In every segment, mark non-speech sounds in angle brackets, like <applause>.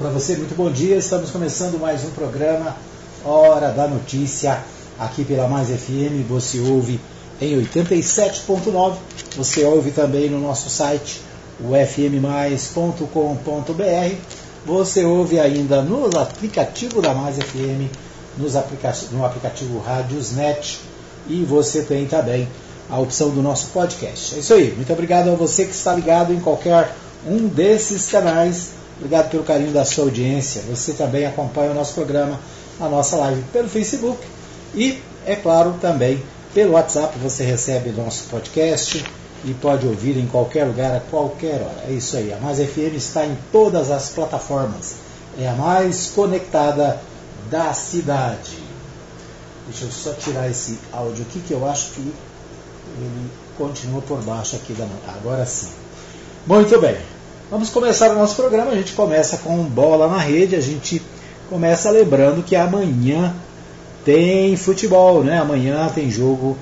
para você, muito bom dia. Estamos começando mais um programa Hora da Notícia aqui pela Mais FM. Você ouve em 87.9. Você ouve também no nosso site, o fmmais.com.br. Você ouve ainda no aplicativo da Mais FM, nos aplica no aplicativo Radiosnet e você tem também a opção do nosso podcast. É isso aí. Muito obrigado a você que está ligado em qualquer um desses canais Obrigado pelo carinho da sua audiência. Você também acompanha o nosso programa, a nossa live pelo Facebook e, é claro, também pelo WhatsApp. Você recebe nosso podcast e pode ouvir em qualquer lugar, a qualquer hora. É isso aí. A Mais FM está em todas as plataformas. É a mais conectada da cidade. Deixa eu só tirar esse áudio aqui que eu acho que ele continua por baixo aqui da. Agora sim. Muito bem. Vamos começar o nosso programa. A gente começa com bola na rede. A gente começa lembrando que amanhã tem futebol, né? Amanhã tem jogo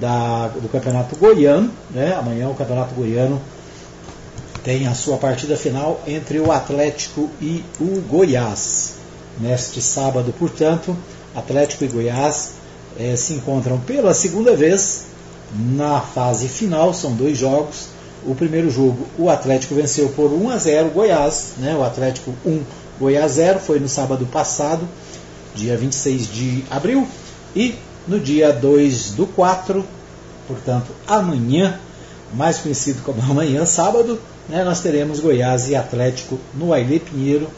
da, do Campeonato Goiano, né? Amanhã o Campeonato Goiano tem a sua partida final entre o Atlético e o Goiás. Neste sábado, portanto, Atlético e Goiás eh, se encontram pela segunda vez na fase final. São dois jogos o primeiro jogo, o Atlético venceu por 1 a 0 Goiás, né? O Atlético 1, Goiás 0, foi no sábado passado, dia 26 de abril, e no dia 2 do 4, portanto, amanhã, mais conhecido como amanhã, sábado, né, nós teremos Goiás e Atlético no Ailê Pinheiro,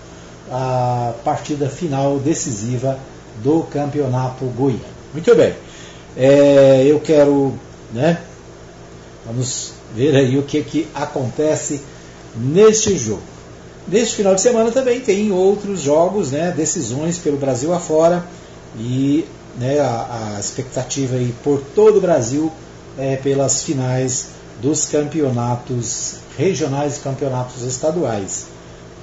a partida final decisiva do Campeonato Goiano. Muito bem, é, eu quero, né, vamos ver aí o que, que acontece neste jogo. Neste final de semana também tem outros jogos, né, decisões pelo Brasil afora e né, a, a expectativa aí por todo o Brasil é, pelas finais dos campeonatos regionais e campeonatos estaduais.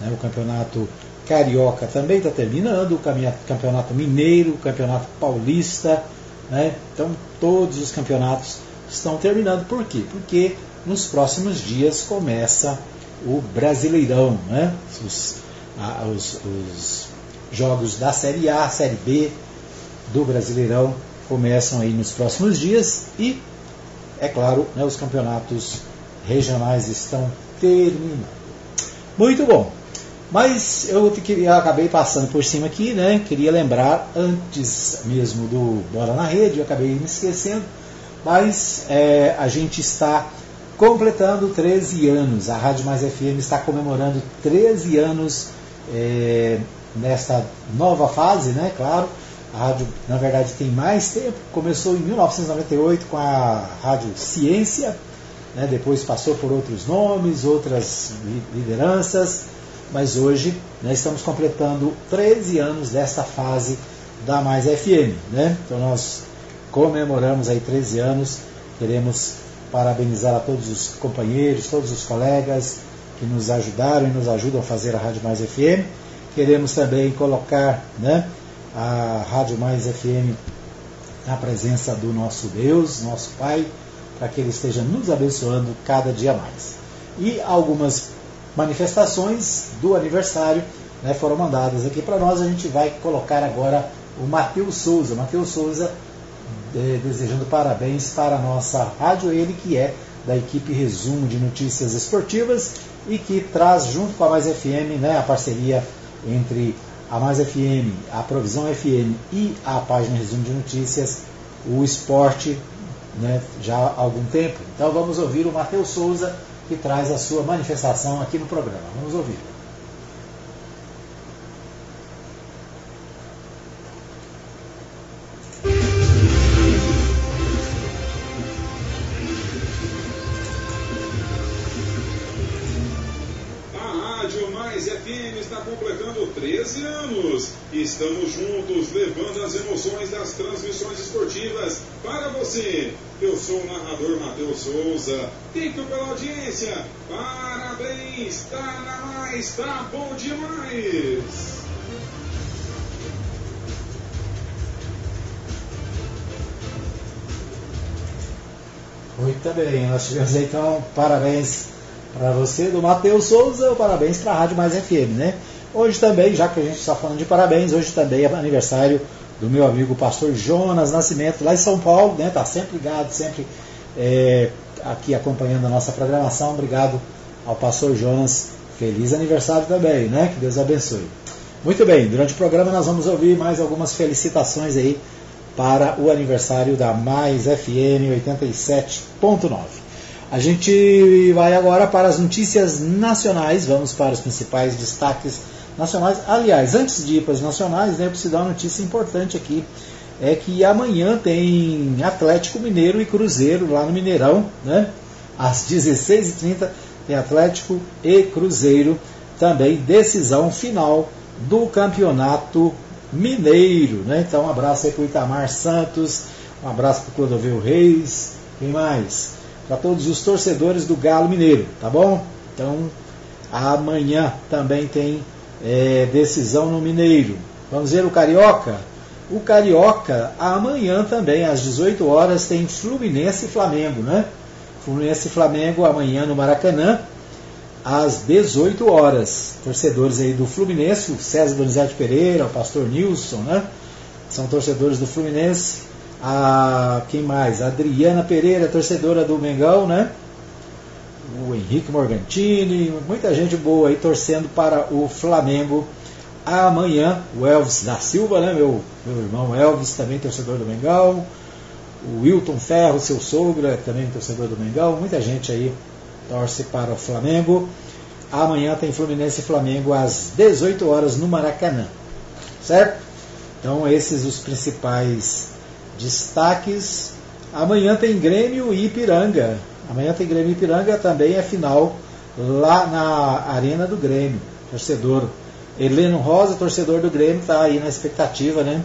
Né, o campeonato carioca também está terminando, o campeonato mineiro, o campeonato paulista, né, então todos os campeonatos estão terminando. Por quê? Porque nos próximos dias começa o Brasileirão, né? os, a, os, os jogos da Série A, Série B do Brasileirão começam aí nos próximos dias e, é claro, né, os campeonatos regionais estão terminando. Muito bom. Mas eu queria, acabei passando por cima aqui, né? Queria lembrar, antes mesmo do Bola na Rede, eu acabei me esquecendo, mas é, a gente está completando 13 anos. A Rádio Mais FM está comemorando 13 anos é, nesta nova fase, né? Claro, a rádio, na verdade, tem mais tempo. Começou em 1998 com a Rádio Ciência, né? depois passou por outros nomes, outras lideranças, mas hoje né, estamos completando 13 anos desta fase da Mais FM. Né? Então nós comemoramos aí 13 anos, queremos parabenizar a todos os companheiros, todos os colegas que nos ajudaram e nos ajudam a fazer a Rádio Mais FM. Queremos também colocar né, a Rádio Mais FM na presença do nosso Deus, nosso Pai, para que Ele esteja nos abençoando cada dia mais. E algumas manifestações do aniversário né, foram mandadas aqui para nós. A gente vai colocar agora o Matheus Souza. Matheus Souza desejando parabéns para a nossa rádio, ele que é da equipe Resumo de Notícias Esportivas e que traz junto com a Mais FM né, a parceria entre a Mais FM, a Provisão FM e a página Resumo de Notícias, o esporte né, já há algum tempo. Então vamos ouvir o Matheus Souza que traz a sua manifestação aqui no programa. Vamos ouvir. Estamos juntos levando as emoções das transmissões esportivas para você. Eu sou o narrador Matheus Souza. Fico pela audiência. Parabéns, tá na mais, tá bom demais. Muito bem, nós tivemos então parabéns para você do Matheus Souza, parabéns para a Rádio Mais FM, né? Hoje também, já que a gente está falando de parabéns, hoje também é aniversário do meu amigo pastor Jonas Nascimento, lá em São Paulo, né? Está sempre ligado, sempre é, aqui acompanhando a nossa programação. Obrigado ao pastor Jonas. Feliz aniversário também, né? Que Deus abençoe. Muito bem, durante o programa nós vamos ouvir mais algumas felicitações aí para o aniversário da Mais FM 87.9. A gente vai agora para as notícias nacionais, vamos para os principais destaques nacionais. Aliás, antes de ir para os nacionais, né, eu preciso dar uma notícia importante aqui. É que amanhã tem Atlético Mineiro e Cruzeiro lá no Mineirão, né? Às 16h30 tem Atlético e Cruzeiro, também decisão final do Campeonato Mineiro, né? Então um abraço aí para o Itamar Santos, um abraço para o Clodovil Reis, quem mais? Para todos os torcedores do Galo Mineiro, tá bom? Então amanhã também tem é, decisão no Mineiro. Vamos ver o Carioca? O Carioca, amanhã também, às 18 horas, tem Fluminense e Flamengo, né? Fluminense e Flamengo amanhã no Maracanã, às 18 horas. Torcedores aí do Fluminense, o César Donizete Pereira, o pastor Nilson, né? São torcedores do Fluminense. A, quem mais? A Adriana Pereira, torcedora do Mengão, né? O Henrique Morgantini, muita gente boa aí torcendo para o Flamengo amanhã. O Elvis da Silva, né, meu, meu irmão Elvis, também torcedor do Mengão. O Wilton Ferro, seu sogro, é também torcedor do Mengão. Muita gente aí torce para o Flamengo. Amanhã tem Fluminense e Flamengo às 18 horas no Maracanã. Certo? Então, esses os principais destaques. Amanhã tem Grêmio e Ipiranga. Amanhã tem Grêmio Ipiranga, também é final lá na Arena do Grêmio. Torcedor Heleno Rosa, torcedor do Grêmio, está aí na expectativa, né?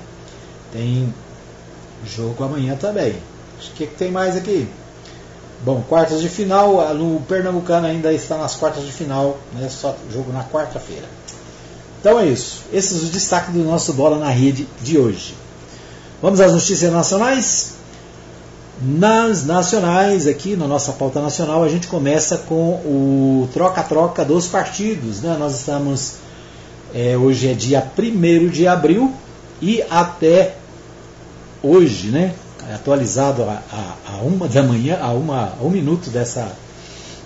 Tem jogo amanhã também. O que, que tem mais aqui? Bom, quartas de final, no Pernambucano ainda está nas quartas de final, né? Só jogo na quarta-feira. Então é isso. Esses os destaques do nosso Bola na Rede de hoje. Vamos às notícias nacionais? Nas nacionais, aqui na nossa pauta nacional, a gente começa com o troca-troca dos partidos. Né? Nós estamos, é, hoje é dia 1 de abril e até hoje, né? atualizado a, a, a, uma da manhã, a, uma, a um minuto dessa,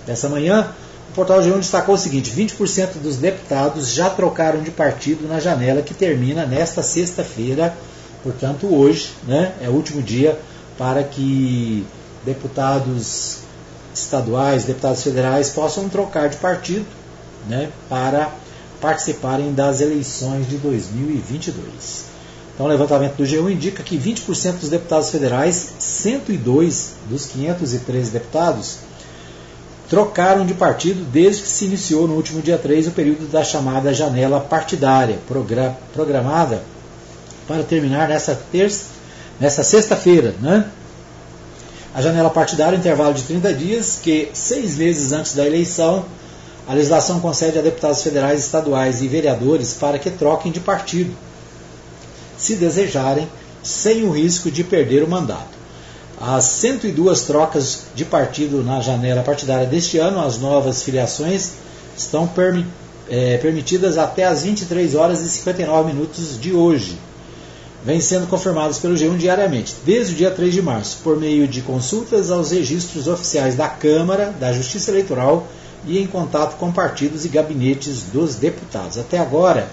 dessa manhã, o portal G1 destacou o seguinte: 20% dos deputados já trocaram de partido na janela que termina nesta sexta-feira, portanto, hoje, né? é o último dia para que deputados estaduais, deputados federais possam trocar de partido né, para participarem das eleições de 2022. Então, o levantamento do G1 indica que 20% dos deputados federais, 102 dos 513 deputados, trocaram de partido desde que se iniciou no último dia 3 o período da chamada janela partidária, programada para terminar nessa terça nessa sexta-feira, né? A janela partidária, intervalo de 30 dias, que seis meses antes da eleição, a legislação concede a deputados federais, estaduais e vereadores para que troquem de partido, se desejarem, sem o risco de perder o mandato. As 102 trocas de partido na janela partidária deste ano, as novas filiações estão é, permitidas até as 23 horas e 59 minutos de hoje vêm sendo confirmados pelo G1 diariamente, desde o dia 3 de março, por meio de consultas aos registros oficiais da Câmara, da Justiça Eleitoral e em contato com partidos e gabinetes dos deputados. Até agora,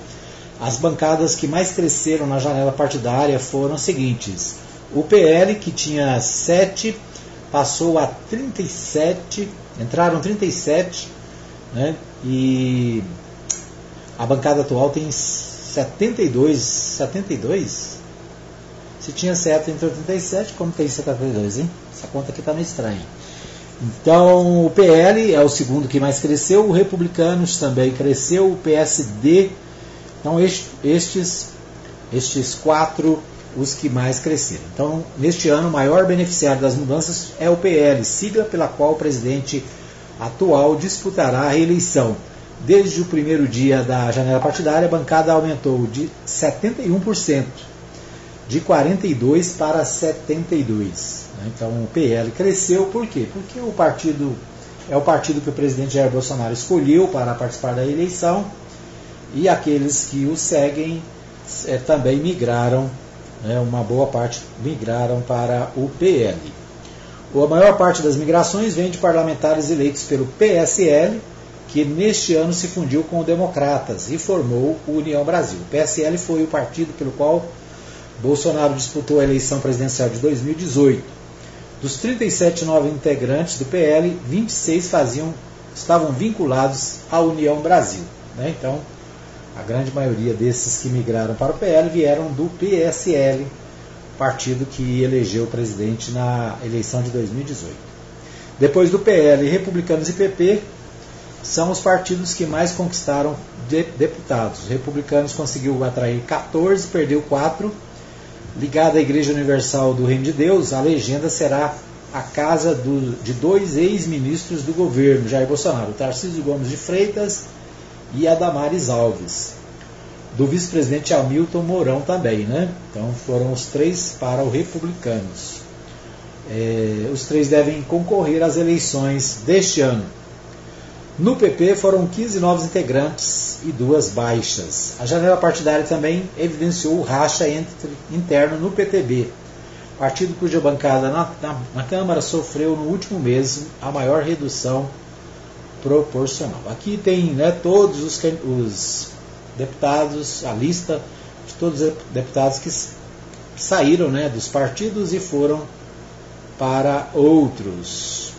as bancadas que mais cresceram na janela partidária foram as seguintes: o PL, que tinha 7, passou a 37, entraram 37, né, e a bancada atual tem 72, 72, se tinha certo entre 87, como tem 72, hein? Essa conta aqui está meio estranha. Então, o PL é o segundo que mais cresceu, o Republicanos também cresceu, o PSD. Então, estes, estes quatro, os que mais cresceram. Então, neste ano, o maior beneficiário das mudanças é o PL, sigla pela qual o presidente atual disputará a reeleição. Desde o primeiro dia da janela partidária, a bancada aumentou de 71% de 42 para 72. Né? Então o PL cresceu, por quê? Porque o partido é o partido que o presidente Jair Bolsonaro escolheu para participar da eleição e aqueles que o seguem é, também migraram, né, uma boa parte migraram para o PL. A maior parte das migrações vem de parlamentares eleitos pelo PSL, que neste ano se fundiu com o Democratas e formou o União Brasil. O PSL foi o partido pelo qual Bolsonaro disputou a eleição presidencial de 2018. Dos 37 novos integrantes do PL, 26 faziam, estavam vinculados à União Brasil. Né? Então, a grande maioria desses que migraram para o PL vieram do PSL, partido que elegeu o presidente na eleição de 2018. Depois do PL, Republicanos e PP são os partidos que mais conquistaram de deputados. Os republicanos conseguiu atrair 14, perdeu 4. Ligada à Igreja Universal do Reino de Deus, a legenda será a casa do, de dois ex-ministros do governo, Jair Bolsonaro, Tarcísio Gomes de Freitas e Adamares Alves. Do vice-presidente Hamilton Mourão também, né? Então foram os três para os republicanos. É, os três devem concorrer às eleições deste ano. No PP foram 15 novos integrantes e duas baixas. A janela partidária também evidenciou o racha entre, interno no PTB, partido cuja bancada na, na, na Câmara sofreu no último mês a maior redução proporcional. Aqui tem né, todos os, os, deputados, a lista de todos os deputados que saíram né, dos partidos e foram para outros.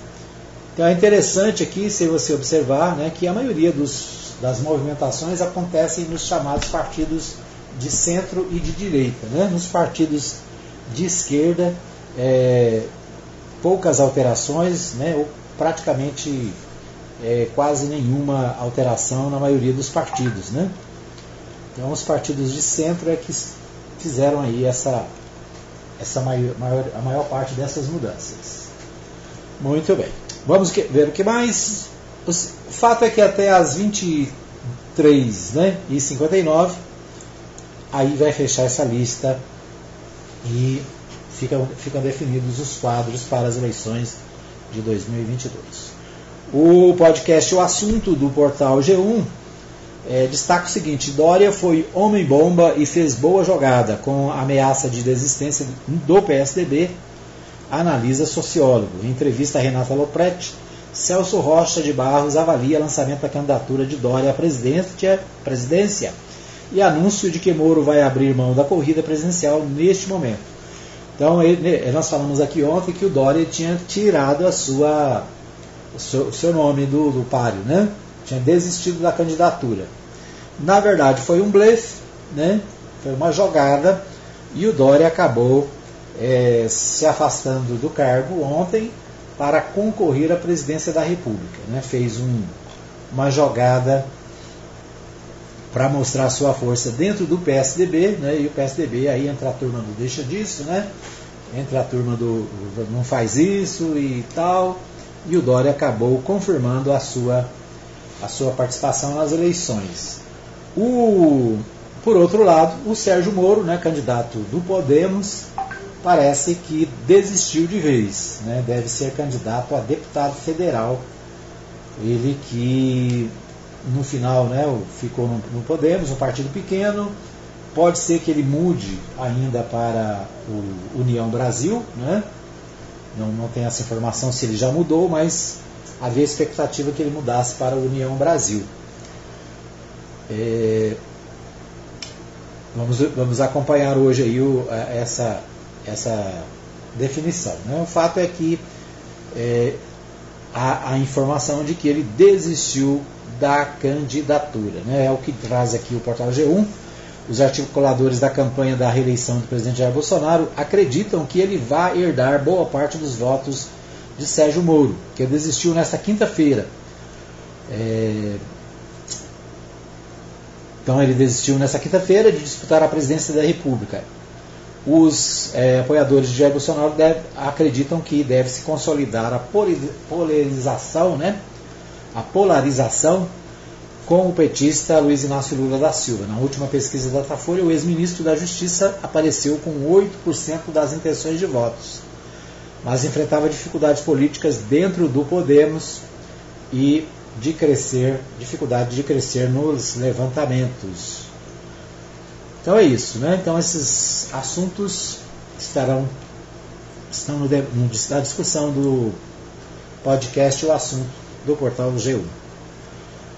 Então é interessante aqui, se você observar, né, que a maioria dos, das movimentações acontecem nos chamados partidos de centro e de direita. Né? Nos partidos de esquerda, é, poucas alterações, né, ou praticamente é, quase nenhuma alteração na maioria dos partidos. Né? Então, os partidos de centro é que fizeram aí essa, essa maior, maior, a maior parte dessas mudanças. Muito bem. Vamos ver o que mais. O fato é que até as 23 né, e 59 aí vai fechar essa lista e ficam, ficam definidos os quadros para as eleições de 2022. O podcast O Assunto do portal G1 é, destaca o seguinte: Dória foi homem-bomba e fez boa jogada com ameaça de desistência do PSDB, analisa sociólogo. Em entrevista a Renata Lopretti, Celso Rocha de Barros avalia lançamento da candidatura de Dória à presidência, presidência e anúncio de que Moro vai abrir mão da corrida presidencial neste momento. Então, ele, nós falamos aqui ontem que o Dória tinha tirado a sua o seu, seu nome do, do páreo, né? Tinha desistido da candidatura. Na verdade, foi um blefe, né? Foi uma jogada e o Dória acabou é, se afastando do cargo ontem para concorrer à presidência da República. Né? Fez um, uma jogada para mostrar sua força dentro do PSDB, né? e o PSDB aí entra a turma do deixa disso, né? entra a turma do não faz isso e tal e o Dória acabou confirmando a sua, a sua participação nas eleições. O, por outro lado, o Sérgio Moro, né, candidato do Podemos, parece que desistiu de vez. Né, deve ser candidato a deputado federal. Ele que no final né, ficou no, Podemos, um partido pequeno. Pode ser que ele mude ainda para o União Brasil, né? Não, não tem essa informação se ele já mudou, mas havia expectativa que ele mudasse para a União Brasil. É, vamos, vamos acompanhar hoje aí o, essa, essa definição. Né? O fato é que é, há a informação de que ele desistiu da candidatura. Né? É o que traz aqui o portal G1 os articuladores da campanha da reeleição do presidente Jair Bolsonaro acreditam que ele vai herdar boa parte dos votos de Sérgio Moro, que desistiu nesta quinta-feira. É... Então ele desistiu nesta quinta-feira de disputar a presidência da República. Os é, apoiadores de Jair Bolsonaro deve, acreditam que deve se consolidar a polarização, né? a polarização com o petista Luiz Inácio Lula da Silva. Na última pesquisa da Datafolha, o ex-ministro da Justiça apareceu com 8% das intenções de votos, mas enfrentava dificuldades políticas dentro do Podemos e de crescer, dificuldade de crescer nos levantamentos. Então é isso, né? Então esses assuntos estarão estão no, na discussão do podcast o assunto do portal G1.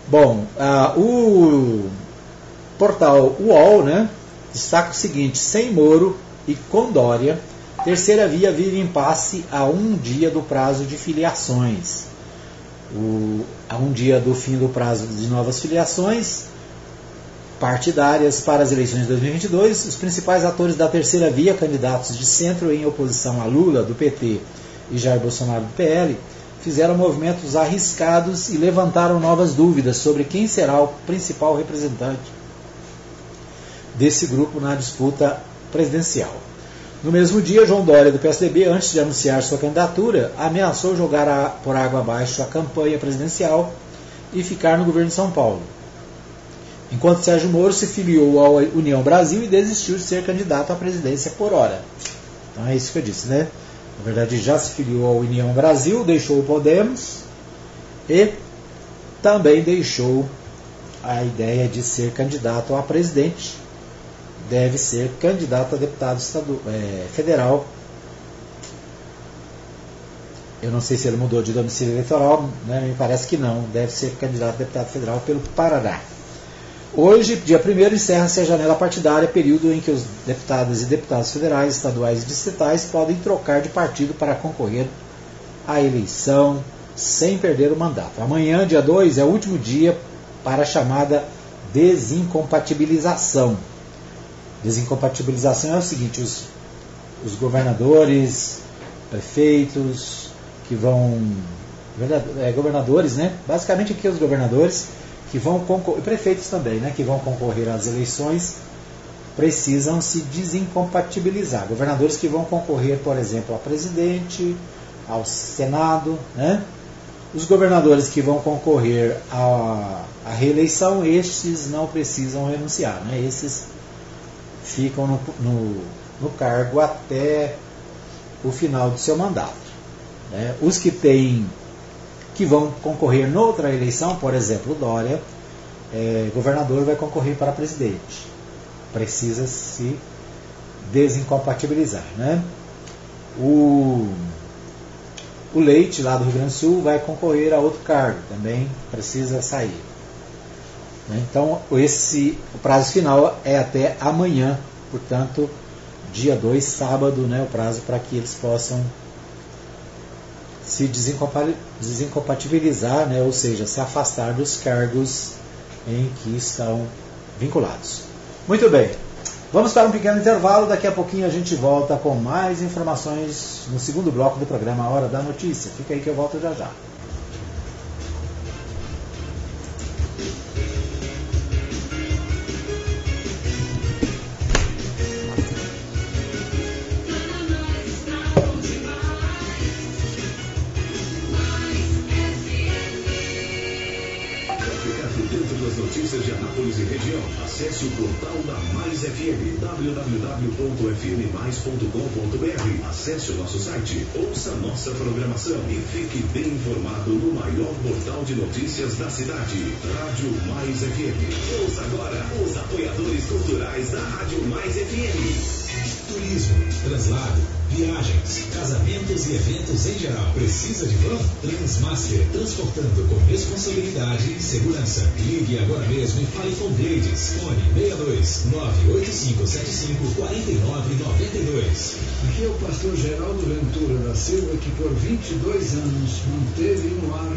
Bom, uh, o portal UOL né, destaca o seguinte: sem Moro e com Dória, terceira via vive impasse a um dia do prazo de filiações. O, a um dia do fim do prazo de novas filiações partidárias para as eleições de 2022, os principais atores da terceira via, candidatos de centro em oposição a Lula, do PT, e Jair Bolsonaro, do PL, fizeram movimentos arriscados e levantaram novas dúvidas sobre quem será o principal representante desse grupo na disputa presidencial. No mesmo dia, João Dória, do PSDB, antes de anunciar sua candidatura, ameaçou jogar por água abaixo a campanha presidencial e ficar no governo de São Paulo. Enquanto Sérgio Moro se filiou à União Brasil e desistiu de ser candidato à presidência por hora. Então é isso que eu disse, né? Na verdade, já se filiou à União Brasil, deixou o Podemos e também deixou a ideia de ser candidato a presidente. Deve ser candidato a deputado é, federal. Eu não sei se ele mudou de domicílio eleitoral, né? me parece que não. Deve ser candidato a deputado federal pelo Paraná. Hoje, dia 1 encerra-se a janela partidária, período em que os deputados e deputados federais, estaduais e distritais podem trocar de partido para concorrer à eleição sem perder o mandato. Amanhã, dia 2, é o último dia para a chamada desincompatibilização. Desincompatibilização é o seguinte: os, os governadores, prefeitos que vão. É, governadores, né? Basicamente aqui os governadores que vão concorrer, prefeitos também, né, que vão concorrer às eleições, precisam se desincompatibilizar. Governadores que vão concorrer, por exemplo, a presidente, ao Senado, né? Os governadores que vão concorrer à, à reeleição, estes não precisam renunciar, né? Esses ficam no, no, no cargo até o final do seu mandato. Né? Os que têm que vão concorrer noutra eleição, por exemplo, Dória, é, governador vai concorrer para presidente. Precisa se desincompatibilizar. Né? O, o Leite, lá do Rio Grande do Sul, vai concorrer a outro cargo, também precisa sair. Né? Então, esse, o prazo final é até amanhã, portanto, dia 2, sábado, né, o prazo para que eles possam se desincompatibilizar, né, ou seja, se afastar dos cargos em que estão vinculados. Muito bem, vamos para um pequeno intervalo, daqui a pouquinho a gente volta com mais informações no segundo bloco do programa Hora da Notícia. Fica aí que eu volto já já. Acesse o nosso site, ouça nossa programação e fique bem informado no maior portal de notícias da cidade. Rádio Mais FM. Ouça agora os apoiadores culturais da Rádio Mais FM. Turismo, translado, viagens, casamentos e eventos em geral. Precisa de van? Transmaster, transportando com responsabilidade e segurança. Ligue agora mesmo e fale com Blades. Fone 62 98575 4992. Aqui é o pastor Geraldo Ventura da Silva, que por 22 anos manteve no ar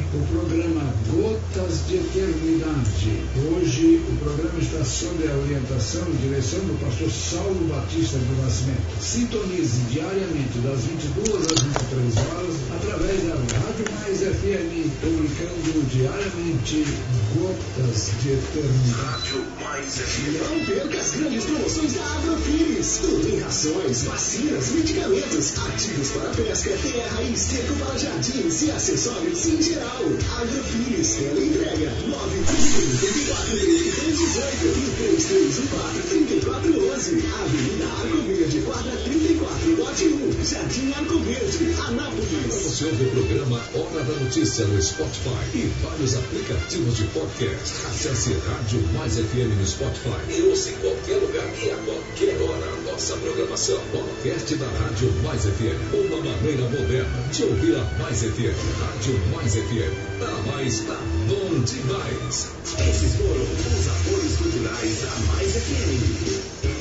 Gotas de Eternidade. Hoje o programa está sob a orientação e direção do pastor Saulo Batista do Nascimento. Sintonize diariamente das 22 às 23 horas através da Rádio Mais FM, publicando diariamente Gotas de Eternidade. Mais. Não perca as grandes promoções da Agrofires. Tudo em rações, vacinas, medicamentos, ativos para pesca, terra e esterco para jardins e acessórios em geral. Agrofires, tela entrega 931 34 18 e 3314 3411. Avenida Arco Verde, quadra 34, lote 1, Jardim Arco Verde, Anápolis. Você ouvir o programa Hora da Notícia no Spotify e vários aplicativos de podcast. Acesse Rádio Mais FM no Spotify e ouça em qualquer lugar e a qualquer hora a nossa programação. Podcast da Rádio Mais FM. Uma maneira moderna de ouvir a Mais FM. Rádio Mais FM. Tá mais, tá bom demais. Esses foram os apoios culturais da Mais FM.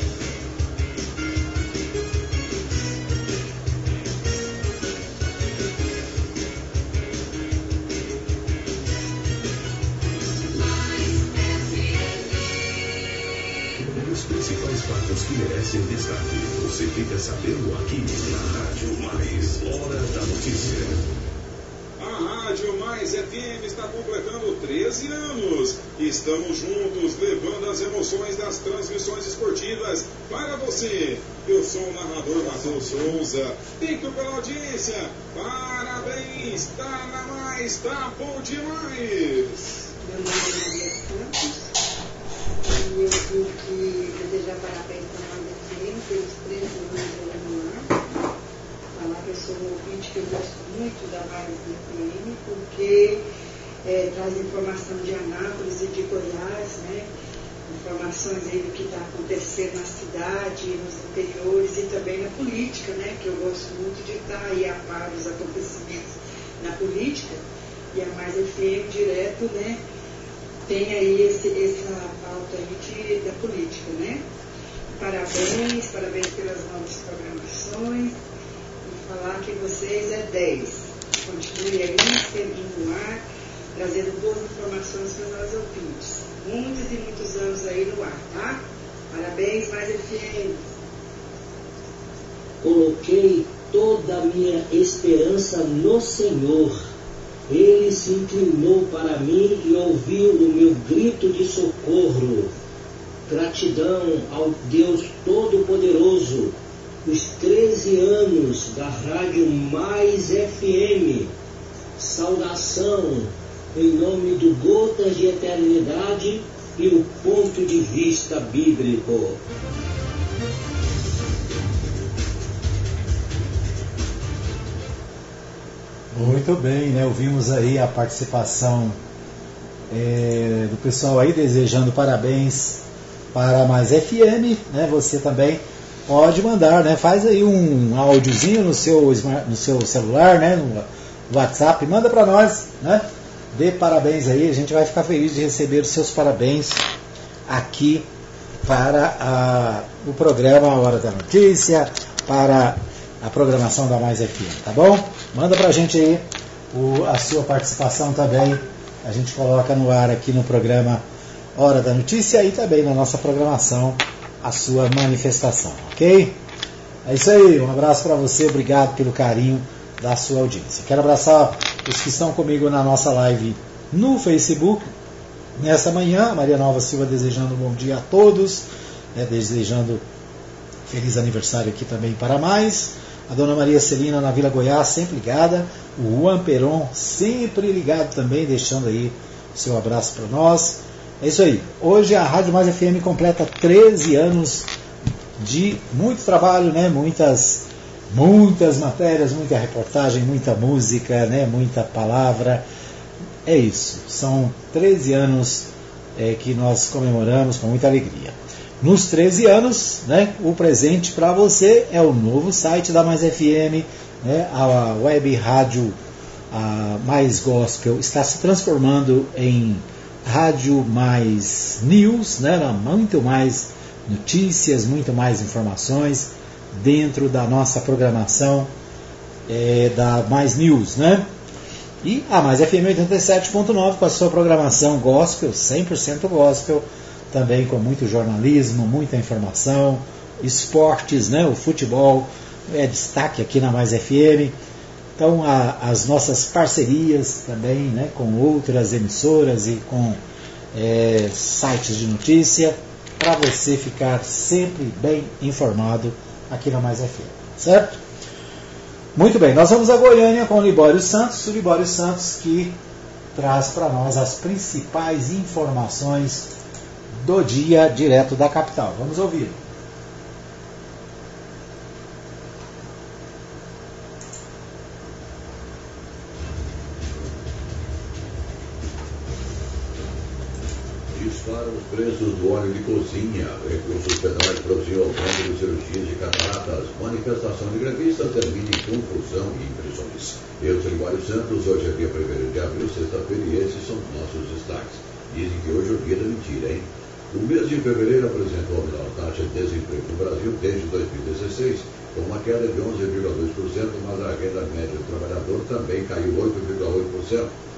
Merecem destaque. Você fica sabendo aqui na Rádio Mais. Hora da notícia. A Rádio Mais FM está completando 13 anos. Estamos juntos levando as emoções das transmissões esportivas para você. Eu sou o narrador Matheus Souza. Thank you pela audiência. Parabéns. Tá na mais, tá bom demais. Meu nome é Maria Santos e eu tenho que desejar parabéns para a Rádio FM pelos 13 anos no ar. Falar que eu sou um ouvinte que eu gosto muito da Rádio FM porque é, traz informação de Anápolis e de Goiás, né? Informações aí do que está acontecendo na cidade, nos interiores e também na política, né? Que eu gosto muito de estar aí a par dos acontecimentos na política. E a Mais FM direto, né? tem aí esse, essa pauta aí de, da política, né? Parabéns, parabéns pelas novas programações e falar que vocês é 10. Continue aí, sempre no ar, trazendo boas informações para nós ouvintes. Muitos e muitos anos aí no ar, tá? Parabéns, mais FM. Coloquei toda a minha esperança no Senhor ele se inclinou para mim e ouviu o meu grito de socorro. Gratidão ao Deus Todo-Poderoso, os 13 anos da Rádio Mais FM. Saudação em nome do Gotas de Eternidade e o ponto de vista bíblico. Muito bem, né? Ouvimos aí a participação é, do pessoal aí desejando parabéns para a Mais FM, né? Você também pode mandar, né? Faz aí um áudiozinho no seu, no seu celular, né? No WhatsApp, manda para nós, né? Dê parabéns aí, a gente vai ficar feliz de receber os seus parabéns aqui para a, o programa Hora da Notícia, para a programação da Mais FM, tá bom? Manda pra gente aí o, a sua participação também. A gente coloca no ar aqui no programa Hora da Notícia e também na nossa programação a sua manifestação, ok? É isso aí, um abraço para você, obrigado pelo carinho da sua audiência. Quero abraçar os que estão comigo na nossa live no Facebook. Nessa manhã, Maria Nova Silva desejando um bom dia a todos, né, desejando feliz aniversário aqui também para mais. A dona Maria Celina na Vila Goiás, sempre ligada. O Juan Peron, sempre ligado também, deixando aí seu abraço para nós. É isso aí. Hoje a Rádio Mais FM completa 13 anos de muito trabalho, né? Muitas, muitas matérias, muita reportagem, muita música, né? Muita palavra. É isso. São 13 anos é, que nós comemoramos com muita alegria. Nos 13 anos, né, o presente para você é o novo site da Mais FM, né, a web rádio a Mais Gospel está se transformando em rádio mais news, né, muito mais notícias, muito mais informações dentro da nossa programação é, da Mais News, né? E a Mais FM 87.9 com a sua programação gospel, 100% gospel, também com muito jornalismo, muita informação, esportes, né? o futebol é destaque aqui na Mais FM. Então, a, as nossas parcerias também né? com outras emissoras e com é, sites de notícia, para você ficar sempre bem informado aqui na Mais FM, certo? Muito bem, nós vamos a Goiânia com o Libório Santos, o Libório Santos que traz para nós as principais informações do dia direto da capital. Vamos ouvir. Disparam os preços do óleo de cozinha. Recursos federais produziu aumento de cirurgias de cataratas. Manifestação de grevistas termina em confusão e impressões. Eu sou Mário Santos, hoje é dia 1 de abril, sexta-feira, e esses são nossos destaques. Dizem que hoje é o dia da mentira, hein? O mês de fevereiro apresentou a menor taxa de desemprego no Brasil desde 2016, com uma queda de 11,2%, mas a renda média do trabalhador também caiu 8,8%.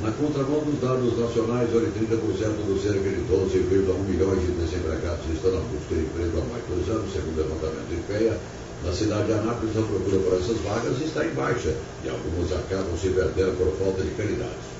Na contramão dos dados nacionais, onde 30% dos cerca de 12,1 milhões de desempregados estão na busca de emprego há mais de dois anos, segundo o levantamento de FEA, na cidade de Anápolis a procura por essas vagas está em baixa e algumas acabam se perdendo por falta de candidatos.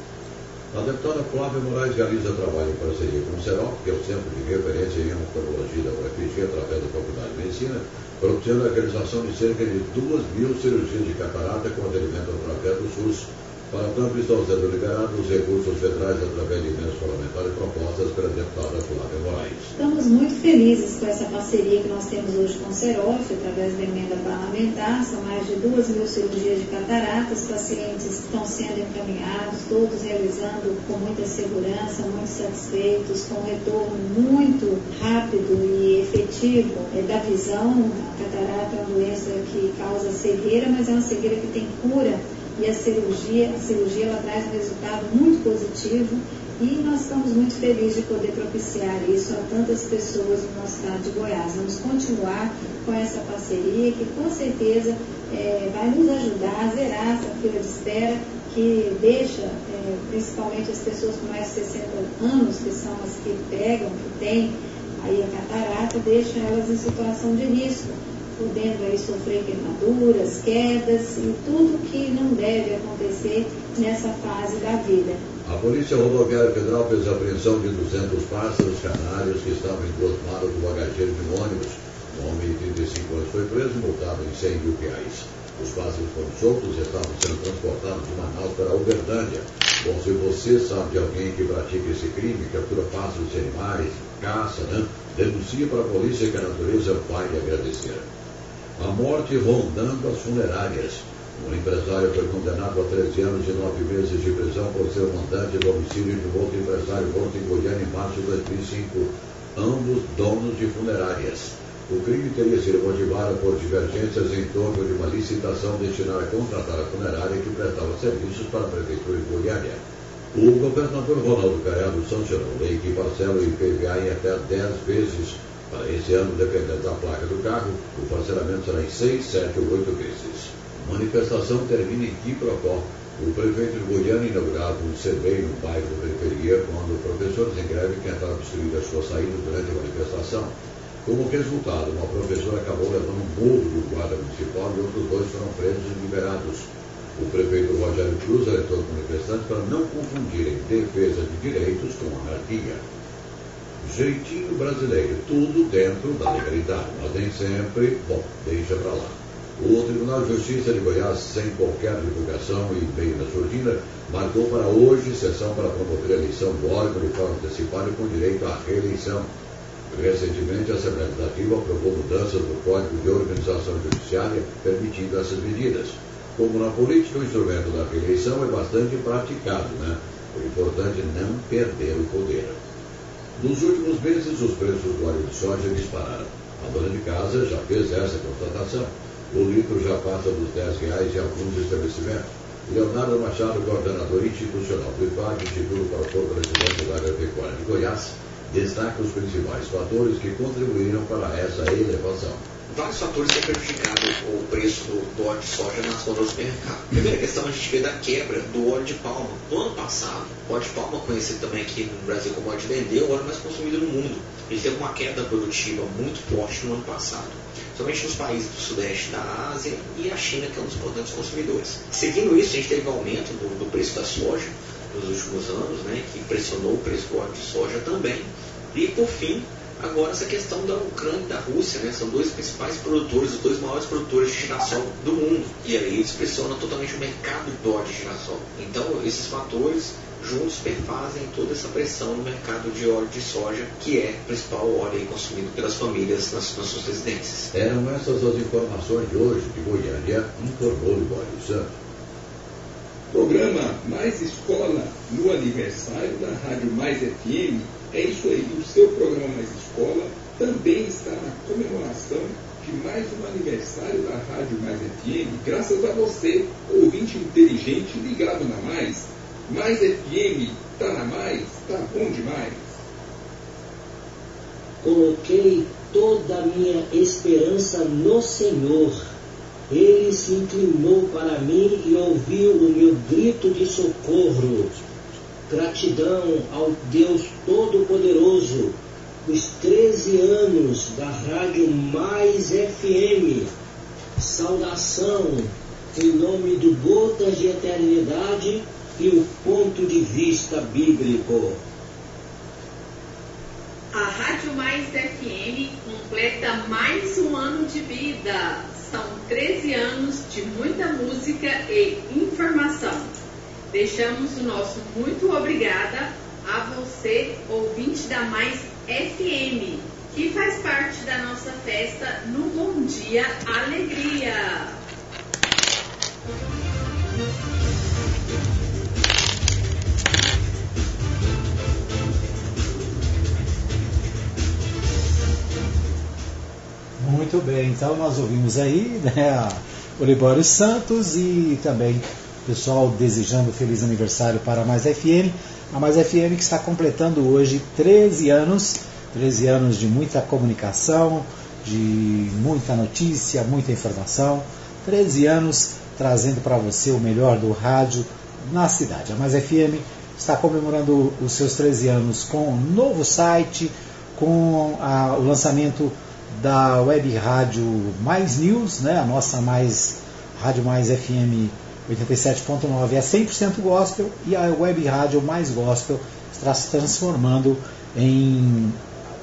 A deputada Flávia Moraes realiza trabalho em parceria com o CEROP, que é o Centro de Referência em Oftalmologia da UFG, através da Faculdade de Medicina, propiciando a realização de cerca de 2 mil cirurgias de catarata com atendimento através do SUS para tanto, estão sendo liberados os recursos federais através de emendas parlamentares propostas pela deputada Flávia Moraes. Estamos muito felizes com essa parceria que nós temos hoje com o Serof, através da emenda parlamentar. São mais de duas mil cirurgias de cataratas, pacientes estão sendo encaminhados, todos realizando com muita segurança, muito satisfeitos, com um retorno muito rápido e efetivo da visão. A catarata é uma doença que causa cegueira, mas é uma cegueira que tem cura e a cirurgia, a cirurgia ela traz um resultado muito positivo e nós estamos muito felizes de poder propiciar isso a tantas pessoas no nosso estado de Goiás. Vamos continuar com essa parceria que com certeza é, vai nos ajudar a zerar essa fila de espera que deixa é, principalmente as pessoas com mais de 60 anos, que são as que pegam, que têm aí a catarata, deixa elas em situação de risco podendo aí sofrer queimaduras, quedas e tudo que não deve acontecer nessa fase da vida. A Polícia Rodoviária Federal fez a apreensão de 200 pássaros canários que estavam malas do bagageiro de um ônibus. Um homem de 35 anos foi preso e multado em 100 mil reais. Os pássaros foram soltos e estavam sendo transportados de Manaus para Uberlândia. Bom, se você sabe de alguém que pratica esse crime, captura pássaros e animais, caça, né? denuncie para a polícia que a natureza vai lhe agradecer. A morte rondando as funerárias. Um empresário foi condenado a 13 anos e 9 meses de prisão por ser mandante do homicídio de outro empresário morto em Goiânia em março de 2005, ambos donos de funerárias. O crime teria sido motivado por divergências em torno de uma licitação destinada a contratar a funerária que prestava serviços para a Prefeitura de Goiânia. O governador Ronaldo Caiado sancionou lei que parcela o IPVA em até 10 vezes para esse ano, dependendo da placa do carro, o parcelamento será em 6, 7 ou 8 vezes. Manifestação termina em Quiprocó. O prefeito de Goiânia inaugurava um no bairro da periferia quando professores em greve tentaram destruir as suas saídas durante a manifestação. Como resultado, uma professora acabou levando um burro do guarda municipal e outros dois foram presos e liberados. O prefeito Rogério Cruz alertou os manifestantes para não confundirem defesa de direitos com anarquia jeitinho brasileiro, tudo dentro da legalidade, mas nem sempre, bom, deixa para lá. O Tribunal de Justiça de Goiás, sem qualquer divulgação e meio da surdina, marcou para hoje sessão para promover a eleição do órgão de forma antecipada com direito à reeleição. Recentemente, a Assembleia Legislativa aprovou mudanças no Código de Organização Judiciária permitindo essas medidas. Como na política, o instrumento da reeleição é bastante praticado, né? O importante é não perder o poder. Nos últimos meses, os preços do óleo de soja dispararam. A dona de casa já fez essa constatação. O litro já passa dos 10 reais em alguns estabelecimentos. Leonardo Machado, coordenador institucional do IPAG, Instituto para o Fortalecimento da Agropecuária de Goiás, destaca os principais fatores que contribuíram para essa elevação vários fatores têm prejudicado o preço do, do, óleo de soja nas contas do supermercado. Primeira questão, a gente vê da quebra do óleo de palma. No ano passado, o óleo de palma, conhecido também aqui no Brasil como óleo de dendê, é o óleo mais consumido no mundo. Ele teve uma queda produtiva muito forte no ano passado, somente nos países do sudeste da Ásia e a China, que é um dos importantes consumidores. Seguindo isso, a gente teve um aumento do, do preço da soja, nos últimos anos, né, que pressionou o preço do óleo de soja também. E por fim, agora essa questão da Ucrânia e da Rússia, né, são dois principais produtores, os dois maiores produtores de girassol do mundo. E aí eles pressionam totalmente o mercado do óleo de girassol. Então esses fatores juntos perfazem toda essa pressão no mercado de óleo de soja, que é o principal óleo consumido pelas famílias nas, nas suas residências. Eram essas as informações de hoje de Goiânia, informou Libório Santos. Programa Mais Escola no aniversário da Rádio Mais FM. É isso aí, o seu programa Mais Escola também está na comemoração de mais um aniversário da Rádio Mais FM, graças a você, ouvinte inteligente ligado na Mais. Mais FM, tá na Mais, tá bom demais. Coloquei toda a minha esperança no Senhor. Ele se inclinou para mim e ouviu o meu grito de socorro. Gratidão ao Deus Todo-Poderoso, os 13 anos da Rádio Mais FM. Saudação em nome do Gotas de Eternidade e o ponto de vista bíblico. A Rádio Mais FM completa mais um ano de vida. São 13 anos de muita música e informação. Deixamos o nosso muito obrigada a você, ouvinte da Mais FM, que faz parte da nossa festa no Bom Dia Alegria. Muito bem, então nós ouvimos aí né, Olibório Santos e também pessoal desejando feliz aniversário para a Mais FM. A Mais FM que está completando hoje 13 anos, 13 anos de muita comunicação, de muita notícia, muita informação, 13 anos trazendo para você o melhor do rádio na cidade. A Mais FM está comemorando os seus 13 anos com um novo site, com a, o lançamento da web rádio Mais News, né, a nossa mais Rádio Mais FM 87.9 é 100% gospel e a web rádio Mais Gospel está se transformando em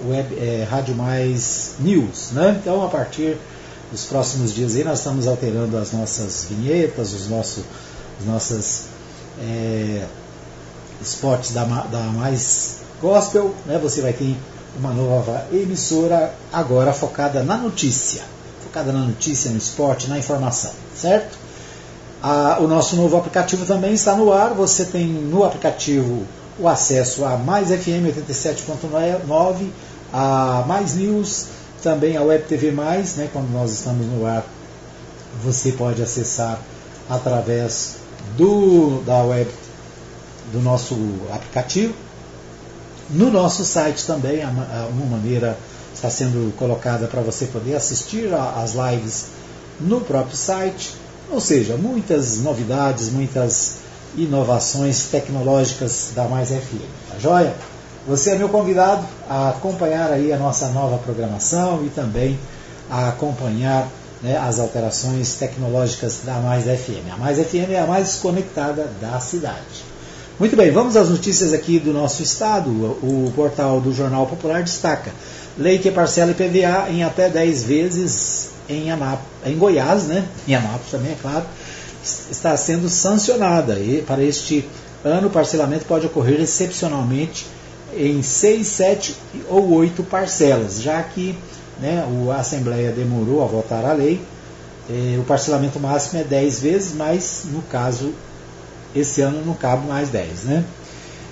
web, é, Rádio Mais News. Né? Então, a partir dos próximos dias aí, nós estamos alterando as nossas vinhetas, os nossos os nossas é, spots da, da Mais Gospel. Né? Você vai ter uma nova emissora agora focada na notícia, focada na notícia, no esporte, na informação, certo? Ah, o nosso novo aplicativo também está no ar. Você tem no aplicativo o acesso a mais FM 87.9, a mais news, também a Web TV Mais, né, quando nós estamos no ar, você pode acessar através do da web do nosso aplicativo no nosso site também, uma maneira está sendo colocada para você poder assistir às lives no próprio site. Ou seja, muitas novidades, muitas inovações tecnológicas da Mais FM. Tá joia? Você é meu convidado a acompanhar aí a nossa nova programação e também a acompanhar né, as alterações tecnológicas da Mais FM. A Mais FM é a mais conectada da cidade. Muito bem, vamos às notícias aqui do nosso estado. O portal do Jornal Popular destaca: lei que parcela IPVA em até 10 vezes em, Anap em Goiás, né? em Anápolis também, é claro, está sendo sancionada. E para este ano, o parcelamento pode ocorrer excepcionalmente em 6, 7 ou 8 parcelas, já que né, a Assembleia demorou a votar a lei. Eh, o parcelamento máximo é 10 vezes, mas no caso esse ano não cabe mais 10, né?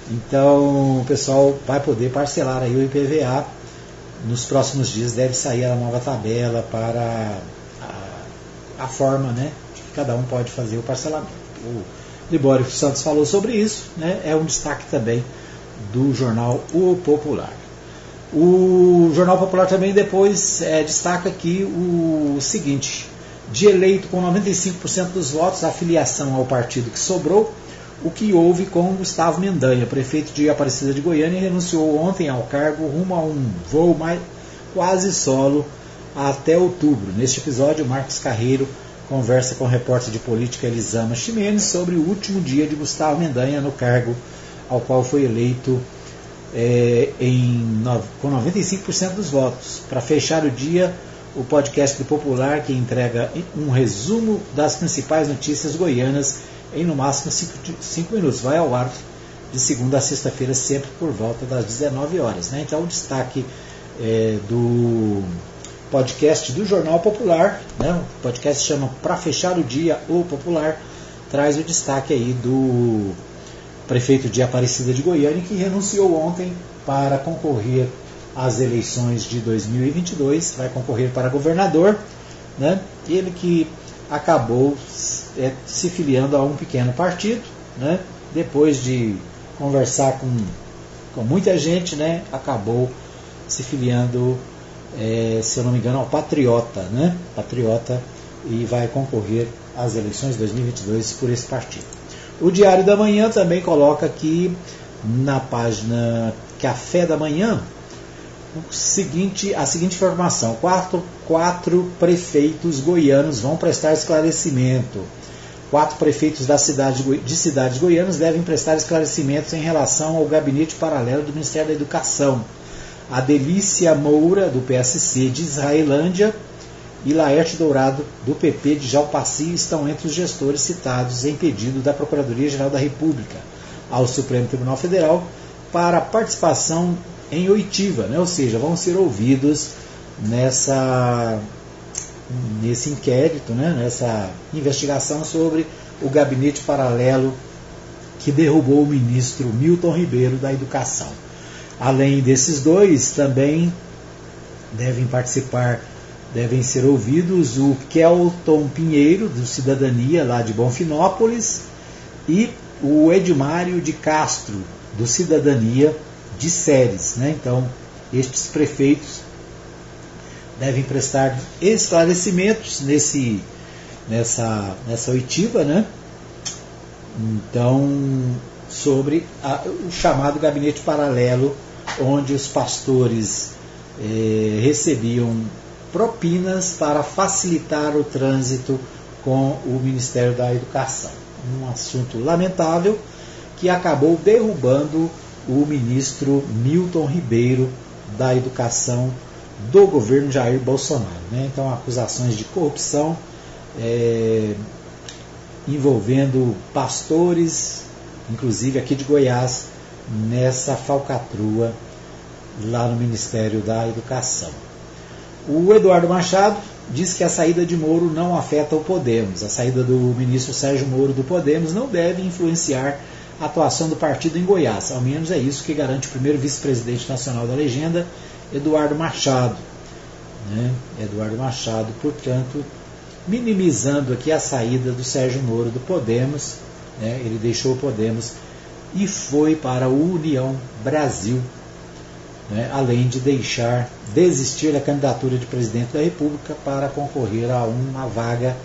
Então o pessoal vai poder parcelar aí o IPVA. Nos próximos dias deve sair a nova tabela para a, a forma né, que cada um pode fazer o parcelamento. O Libório Santos falou sobre isso, né, é um destaque também do jornal O Popular. O Jornal Popular também depois é, destaca aqui o seguinte: de eleito com 95% dos votos, a filiação ao partido que sobrou, o que houve com Gustavo Mendanha, prefeito de Aparecida de Goiânia, renunciou ontem ao cargo rumo a um voo mais, quase solo até outubro. Neste episódio, Marcos Carreiro conversa com o repórter de política Elisama Ximenes sobre o último dia de Gustavo Mendanha no cargo ao qual foi eleito é, em, com 95% dos votos. Para fechar o dia, o podcast do Popular, que entrega um resumo das principais notícias goianas em no máximo 5 minutos. Vai ao ar de segunda a sexta-feira, sempre por volta das 19 horas. Né? Então, o destaque é, do podcast do Jornal Popular, né? o podcast chama Para Fechar o Dia, o Popular, traz o destaque aí do prefeito de Aparecida de Goiânia, que renunciou ontem para concorrer às eleições de 2022, vai concorrer para governador, né? ele que acabou é, se filiando a um pequeno partido, né? depois de conversar com, com muita gente, né? acabou se filiando, é, se eu não me engano, ao Patriota, né? Patriota, e vai concorrer às eleições de 2022 por esse partido. O Diário da Manhã também coloca aqui na página Café da Manhã seguinte, a seguinte informação: quatro, quatro prefeitos goianos vão prestar esclarecimento. Quatro prefeitos da cidade, de cidades goianas devem prestar esclarecimentos em relação ao gabinete paralelo do Ministério da Educação. A Delícia Moura, do PSC de Israelândia, e Laerte Dourado, do PP de Jalpaci, estão entre os gestores citados em pedido da Procuradoria-Geral da República ao Supremo Tribunal Federal para participação em oitiva, né? ou seja, vão ser ouvidos nessa, nesse inquérito, né? nessa investigação sobre o gabinete paralelo que derrubou o ministro Milton Ribeiro da Educação. Além desses dois, também devem participar, devem ser ouvidos o Kelton Pinheiro, do Cidadania, lá de Bonfinópolis, e o Edmário de Castro, do Cidadania de Séries. Né? Então, estes prefeitos devem prestar esclarecimentos nesse, nessa, nessa oitiva, né? Então, sobre a, o chamado gabinete paralelo onde os pastores eh, recebiam propinas para facilitar o trânsito com o Ministério da Educação. Um assunto lamentável que acabou derrubando o ministro Milton Ribeiro da Educação do governo Jair Bolsonaro. Né? Então, acusações de corrupção é, envolvendo pastores, inclusive aqui de Goiás, nessa falcatrua lá no Ministério da Educação. O Eduardo Machado diz que a saída de Moro não afeta o Podemos. A saída do ministro Sérgio Moro do Podemos não deve influenciar atuação do partido em Goiás. Ao menos é isso que garante o primeiro vice-presidente nacional da legenda, Eduardo Machado. Né? Eduardo Machado, portanto, minimizando aqui a saída do Sérgio Moro do Podemos. Né? Ele deixou o Podemos e foi para a União Brasil, né, além de deixar desistir da candidatura de presidente da República para concorrer a uma vaga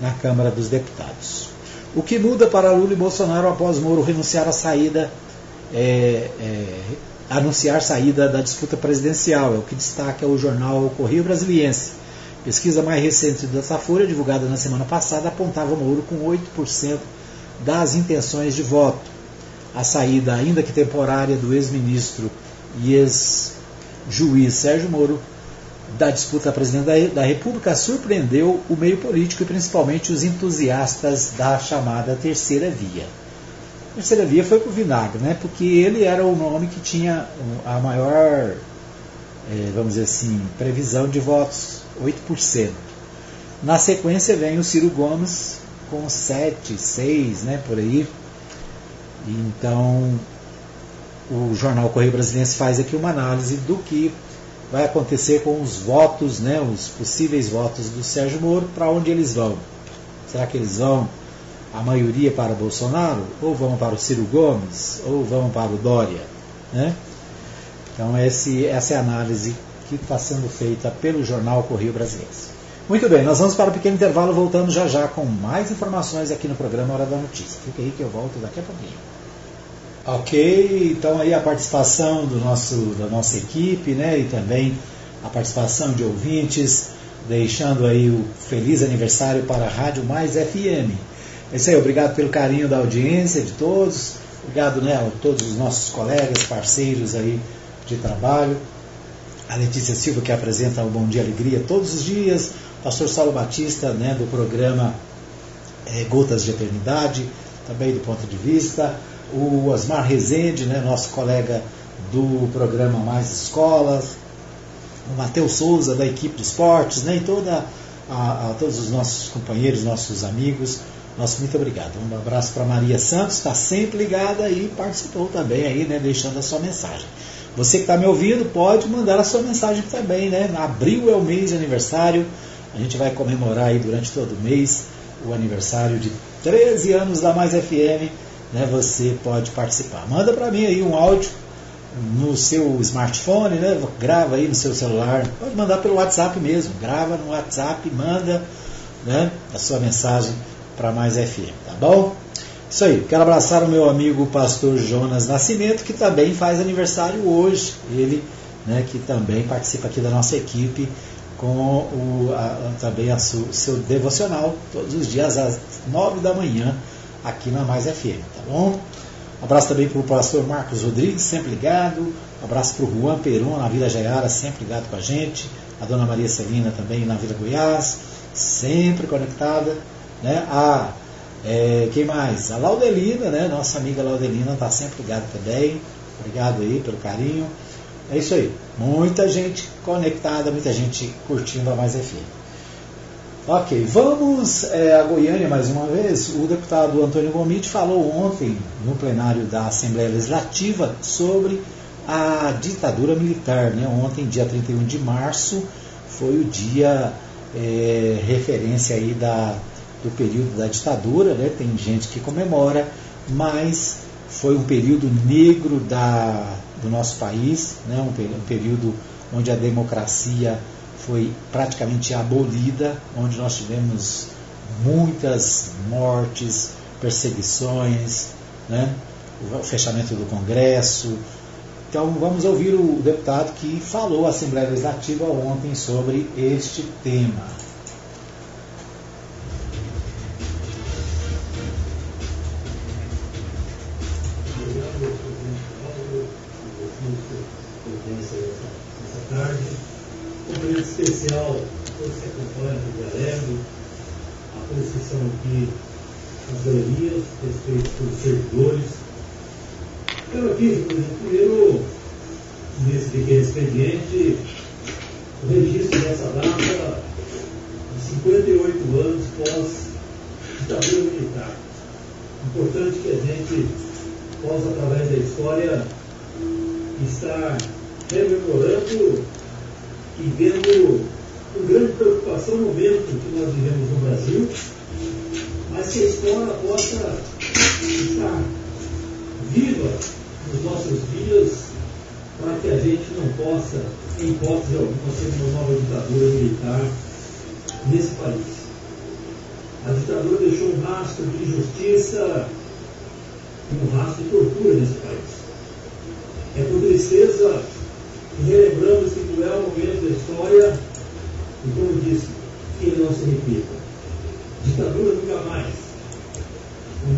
na Câmara dos Deputados. O que muda para Lula e Bolsonaro após Moro renunciar à saída, é, é, anunciar saída da disputa presidencial, é o que destaca o jornal Correio Brasiliense. Pesquisa mais recente da Datafolha, divulgada na semana passada, apontava Moro com 8% das intenções de voto a saída, ainda que temporária, do ex-ministro e ex-juiz Sérgio Moro da disputa à presidência da República surpreendeu o meio político e principalmente os entusiastas da chamada terceira via. A terceira via foi para o vinagre, né? porque ele era o nome que tinha a maior, é, vamos dizer assim, previsão de votos, 8%. Na sequência vem o Ciro Gomes com 7, 6, né, por aí. Então, o jornal Correio Brasileiro faz aqui uma análise do que vai acontecer com os votos, né, os possíveis votos do Sérgio Moro, para onde eles vão. Será que eles vão, a maioria para Bolsonaro, ou vão para o Ciro Gomes, ou vão para o Dória? Né? Então, esse, essa é a análise que está sendo feita pelo jornal Correio Brasileiro. Muito bem, nós vamos para um pequeno intervalo, voltando já já com mais informações aqui no programa Hora da Notícia. Fica aí que eu volto daqui a pouquinho. Ok, então aí a participação do nosso, da nossa equipe, né, e também a participação de ouvintes, deixando aí o feliz aniversário para a Rádio Mais FM. É isso aí, obrigado pelo carinho da audiência de todos. Obrigado né, a todos os nossos colegas, parceiros aí de trabalho. A Letícia Silva, que apresenta o Bom Dia Alegria todos os dias. Pastor Saulo Batista, né, do programa é, Gotas de Eternidade, também do ponto de vista. O Osmar Rezende, né, nosso colega do programa Mais Escolas. O Matheus Souza, da equipe de esportes, né, e toda a, a todos os nossos companheiros, nossos amigos. Nosso muito obrigado. Um abraço para Maria Santos, está sempre ligada e participou também aí, né, deixando a sua mensagem. Você que está me ouvindo pode mandar a sua mensagem também, né? Abril é o mês de aniversário. A gente vai comemorar aí durante todo o mês o aniversário de 13 anos da Mais FM. Né? Você pode participar. Manda para mim aí um áudio no seu smartphone, né? grava aí no seu celular. Pode mandar pelo WhatsApp mesmo. Grava no WhatsApp, manda né? a sua mensagem para Mais FM, tá bom? Isso aí, quero abraçar o meu amigo pastor Jonas Nascimento, que também faz aniversário hoje. Ele, né, que também participa aqui da nossa equipe com o, a, também su, seu devocional todos os dias às nove da manhã aqui na Mais FM, bom? abraço também para o pastor Marcos Rodrigues, sempre ligado. abraço para o Juan Peron, na Vila Jaiara, sempre ligado com a gente. A dona Maria Celina também na Vila Goiás, sempre conectada. Né? A é, quem mais? A Laudelina, né? Nossa amiga Laudelina está sempre ligada também. Obrigado aí pelo carinho. É isso aí. Muita gente conectada, muita gente curtindo a Mais FM. Ok, vamos é, a Goiânia mais uma vez. O deputado Antônio Gomide falou ontem no plenário da Assembleia Legislativa sobre a ditadura militar. Né? Ontem, dia 31 de março, foi o dia é, referência aí da do período da ditadura, né? tem gente que comemora, mas foi um período negro da, do nosso país, né? um, um período onde a democracia foi praticamente abolida, onde nós tivemos muitas mortes, perseguições, né? o fechamento do Congresso. Então vamos ouvir o deputado que falou à Assembleia Legislativa ontem sobre este tema.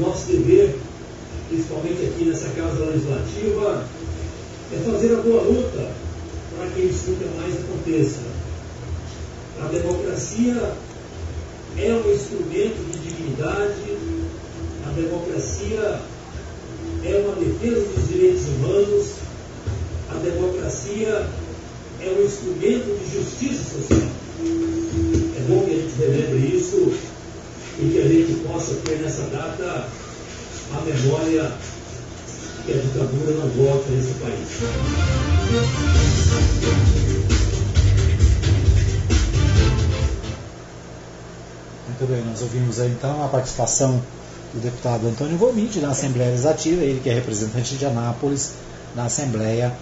Nosso dever, principalmente aqui nessa Casa Legislativa, é fazer a boa luta para que isso nunca mais aconteça. A democracia é um instrumento de dignidade, a democracia é uma defesa dos direitos humanos, a democracia é um instrumento de justiça social. É bom que a gente relembre isso e que a gente possa ter nessa data a memória que a ditadura não volte nesse país. Muito bem, nós ouvimos aí, então a participação do deputado Antônio Gomide na Assembleia Legislativa, ele que é representante de Anápolis na Assembleia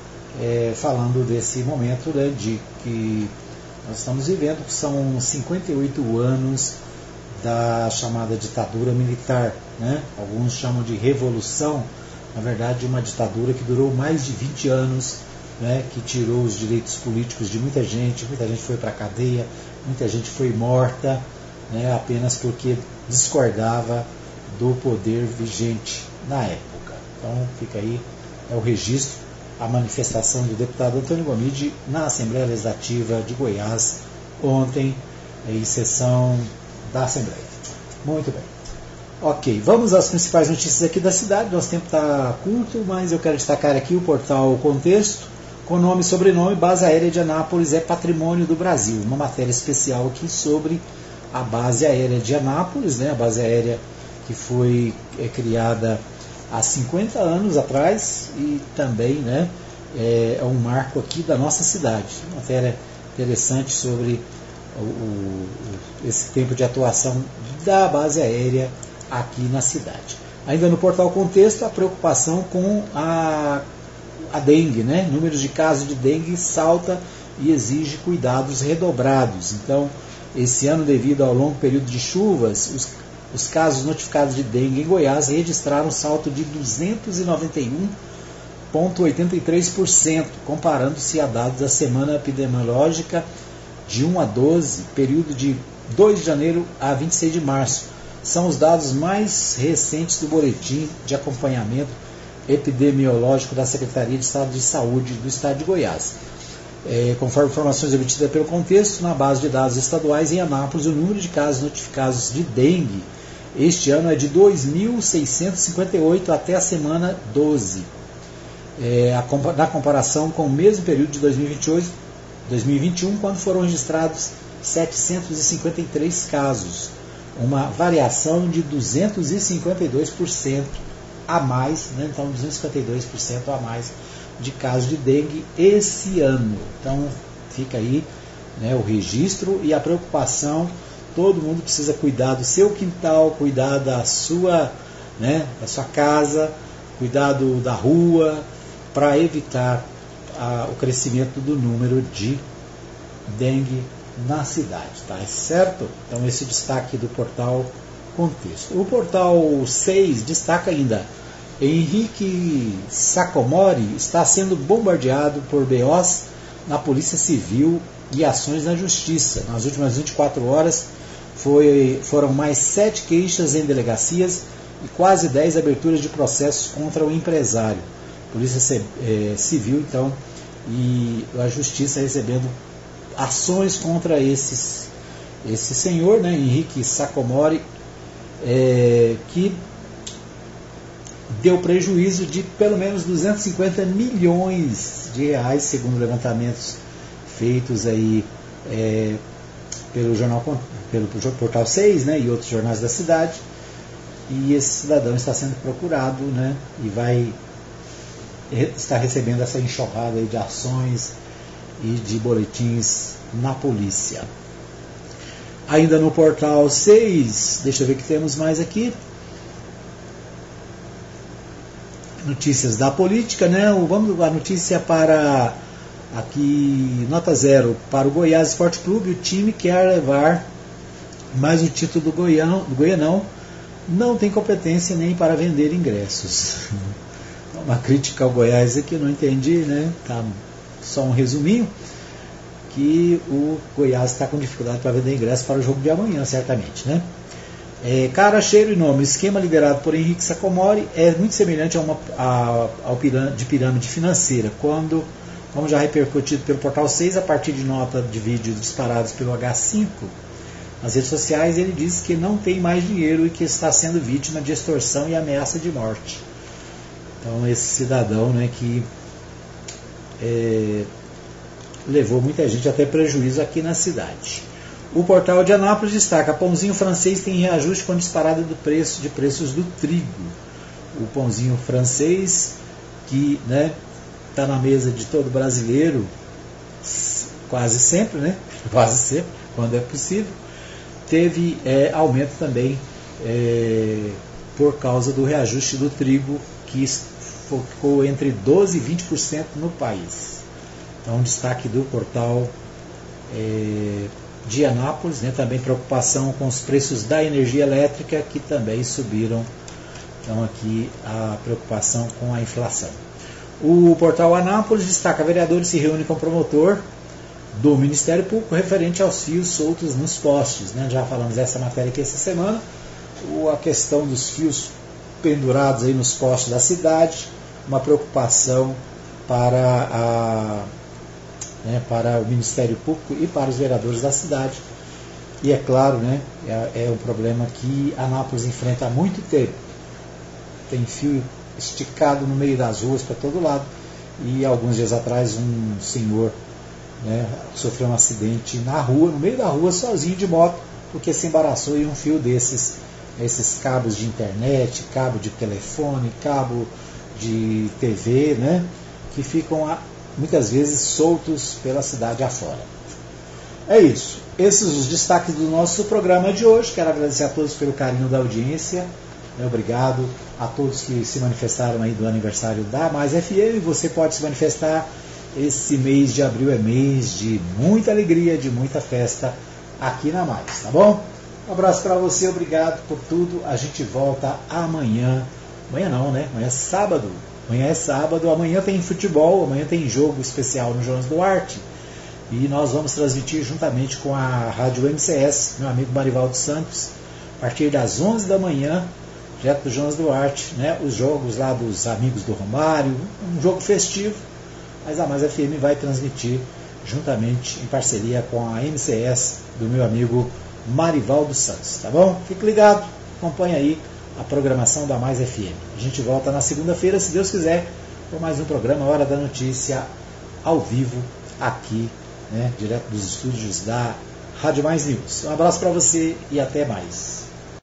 é, falando desse momento né, de que nós estamos vivendo, que são 58 anos da chamada ditadura militar. Né? Alguns chamam de revolução, na verdade, uma ditadura que durou mais de 20 anos, né, que tirou os direitos políticos de muita gente, muita gente foi para a cadeia, muita gente foi morta, né, apenas porque discordava do poder vigente na época. Então fica aí é o registro, a manifestação do deputado Antônio Gomide na Assembleia Legislativa de Goiás ontem, em sessão da Assembleia. Muito bem. Ok, vamos às principais notícias aqui da cidade. Nosso tempo está curto, mas eu quero destacar aqui o portal Contexto, com nome e sobrenome Base Aérea de Anápolis é Patrimônio do Brasil. Uma matéria especial aqui sobre a base aérea de Anápolis, né, a base aérea que foi é, criada há 50 anos atrás e também né, é, é, um marco aqui da nossa cidade. Uma matéria interessante sobre o, o, esse tempo de atuação da base aérea aqui na cidade. Ainda no portal Contexto, a preocupação com a, a dengue, né? Números de casos de dengue salta e exige cuidados redobrados. Então, esse ano, devido ao longo período de chuvas, os, os casos notificados de dengue em Goiás registraram um salto de 299,83%, comparando-se a dados da semana epidemiológica de 1 a 12, período de 2 de janeiro a 26 de março. São os dados mais recentes do boletim de acompanhamento epidemiológico da Secretaria de Estado de Saúde do Estado de Goiás. É, conforme informações obtidas pelo contexto, na base de dados estaduais em Anápolis, o número de casos notificados de dengue este ano é de 2.658 até a semana 12. É, a, na comparação com o mesmo período de 2028, 2021, quando foram registrados 753 casos, uma variação de 252% a mais, né? então 252% a mais de casos de dengue esse ano. Então fica aí né, o registro e a preocupação. Todo mundo precisa cuidar do seu quintal, cuidar da sua, né, da sua casa, cuidar da rua, para evitar a, o crescimento do número de dengue na cidade, tá certo? Então esse destaque do portal Contexto. O portal 6 destaca ainda Henrique Sacomori está sendo bombardeado por BOs na Polícia Civil e ações na Justiça. Nas últimas 24 horas foi, foram mais sete queixas em delegacias e quase 10 aberturas de processos contra o empresário. Polícia é, Civil, então, e a Justiça recebendo ações contra esses, esse senhor, né, Henrique Sacomori, é, que deu prejuízo de pelo menos 250 milhões de reais, segundo levantamentos feitos aí é, pelo jornal pelo portal 6 né, e outros jornais da cidade. E esse cidadão está sendo procurado né, e vai estar recebendo essa enxurrada de ações e de boletins na polícia. Ainda no portal 6, deixa eu ver o que temos mais aqui. notícias da política, né? Vamos a notícia para aqui nota zero para o Goiás Esporte Clube. O time quer levar mais um título do, Goião, do Goianão. Não tem competência nem para vender ingressos. <laughs> Uma crítica ao Goiás aqui, não entendi, né? Tá só um resuminho que o Goiás está com dificuldade para vender ingressos para o jogo de amanhã, certamente, né? É, cara, cheiro e nome. Esquema liderado por Henrique Sacomori é muito semelhante a uma, a, ao pirâmide, de pirâmide financeira, quando, como já repercutido pelo Portal 6, a partir de nota de vídeos disparados pelo H5 nas redes sociais, ele diz que não tem mais dinheiro e que está sendo vítima de extorsão e ameaça de morte. Então, esse cidadão né, que é, levou muita gente até prejuízo aqui na cidade. O portal de Anápolis destaca: pãozinho francês tem reajuste com disparada do preço de preços do trigo. O pãozinho francês que né, está na mesa de todo brasileiro quase sempre, né? <laughs> Quase sempre, quando é possível, teve é, aumento também é, por causa do reajuste do trigo que ficou entre 12% e 20% no país. Então, destaque do portal é, de Anápolis, né, também preocupação com os preços da energia elétrica que também subiram. Então aqui a preocupação com a inflação. O portal Anápolis destaca vereadores se reúnem com o promotor do Ministério Público referente aos fios soltos nos postes. Né? Já falamos dessa matéria aqui essa semana. a questão dos fios pendurados aí nos postes da cidade, uma preocupação para, a, né, para o Ministério Público e para os vereadores da cidade. E é claro, né, é, é um problema que Anápolis enfrenta há muito tempo. Tem fio esticado no meio das ruas para todo lado. E alguns dias atrás um senhor né, sofreu um acidente na rua, no meio da rua, sozinho de moto, porque se embaraçou em um fio desses, esses cabos de internet, cabo de telefone, cabo de TV, né, que ficam muitas vezes soltos pela cidade afora. É isso. Esses os destaques do nosso programa de hoje. Quero agradecer a todos pelo carinho da audiência. Né, obrigado a todos que se manifestaram aí do aniversário da Mais FM. Você pode se manifestar. Esse mês de abril é mês de muita alegria, de muita festa aqui na Mais, tá bom? Um abraço para você, obrigado por tudo. A gente volta amanhã. Amanhã não, né? Amanhã é sábado. Amanhã é sábado, amanhã tem futebol, amanhã tem jogo especial no Jonas Duarte. E nós vamos transmitir juntamente com a Rádio MCS, meu amigo Marivaldo Santos, a partir das 11 da manhã, direto do Jonas Duarte, né, os jogos lá dos amigos do Romário, um jogo festivo, mas a Mais FM vai transmitir juntamente em parceria com a MCS do meu amigo Marivaldo Santos, tá bom? Fique ligado, acompanhe aí a programação da Mais FM. A gente volta na segunda-feira, se Deus quiser, com mais um programa Hora da Notícia ao vivo aqui, né, direto dos estúdios da Rádio Mais News. Um abraço para você e até mais.